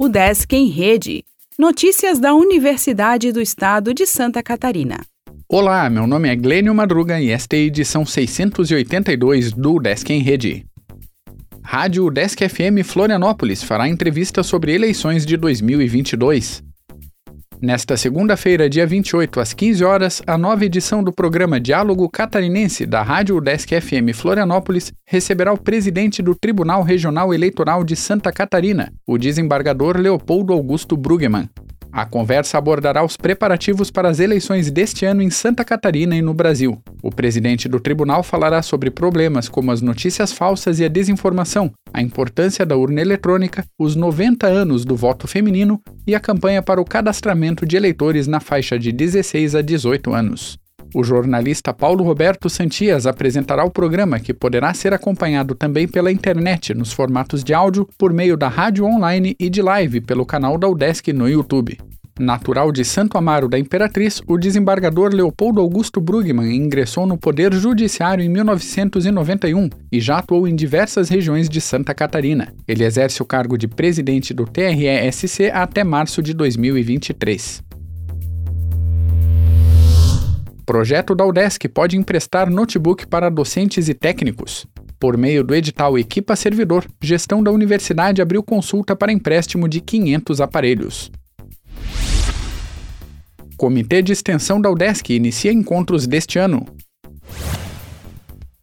O Desk em Rede. Notícias da Universidade do Estado de Santa Catarina. Olá, meu nome é Glênio Madruga e esta é a edição 682 do Desk em Rede. Rádio Desk FM Florianópolis fará entrevista sobre eleições de 2022. Nesta segunda-feira, dia 28, às 15 horas, a nova edição do programa Diálogo Catarinense da Rádio Desk FM Florianópolis receberá o presidente do Tribunal Regional Eleitoral de Santa Catarina, o desembargador Leopoldo Augusto Bruggemann. A conversa abordará os preparativos para as eleições deste ano em Santa Catarina e no Brasil. O presidente do tribunal falará sobre problemas como as notícias falsas e a desinformação, a importância da urna eletrônica, os 90 anos do voto feminino e a campanha para o cadastramento de eleitores na faixa de 16 a 18 anos. O jornalista Paulo Roberto Santias apresentará o programa, que poderá ser acompanhado também pela internet, nos formatos de áudio, por meio da rádio online e de live pelo canal da UDESC no YouTube. Natural de Santo Amaro da Imperatriz, o desembargador Leopoldo Augusto Brugman ingressou no Poder Judiciário em 1991 e já atuou em diversas regiões de Santa Catarina. Ele exerce o cargo de presidente do TRESC até março de 2023. Projeto da UDESC pode emprestar notebook para docentes e técnicos. Por meio do edital Equipa Servidor, gestão da universidade abriu consulta para empréstimo de 500 aparelhos. Comitê de Extensão da UDESC inicia encontros deste ano.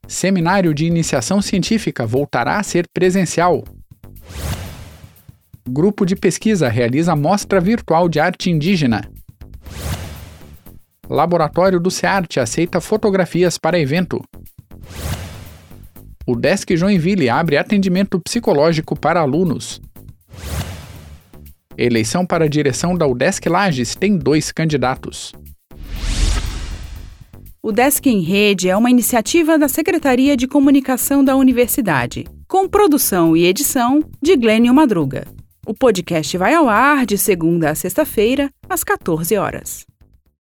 Seminário de Iniciação Científica voltará a ser presencial. Grupo de pesquisa realiza mostra virtual de arte indígena. Laboratório do SEART aceita fotografias para evento. O Desk Joinville abre atendimento psicológico para alunos. Eleição para a direção da UDESC Lages tem dois candidatos. O Desk em Rede é uma iniciativa da Secretaria de Comunicação da Universidade, com produção e edição de Glênio Madruga. O podcast vai ao ar de segunda a sexta-feira, às 14 horas.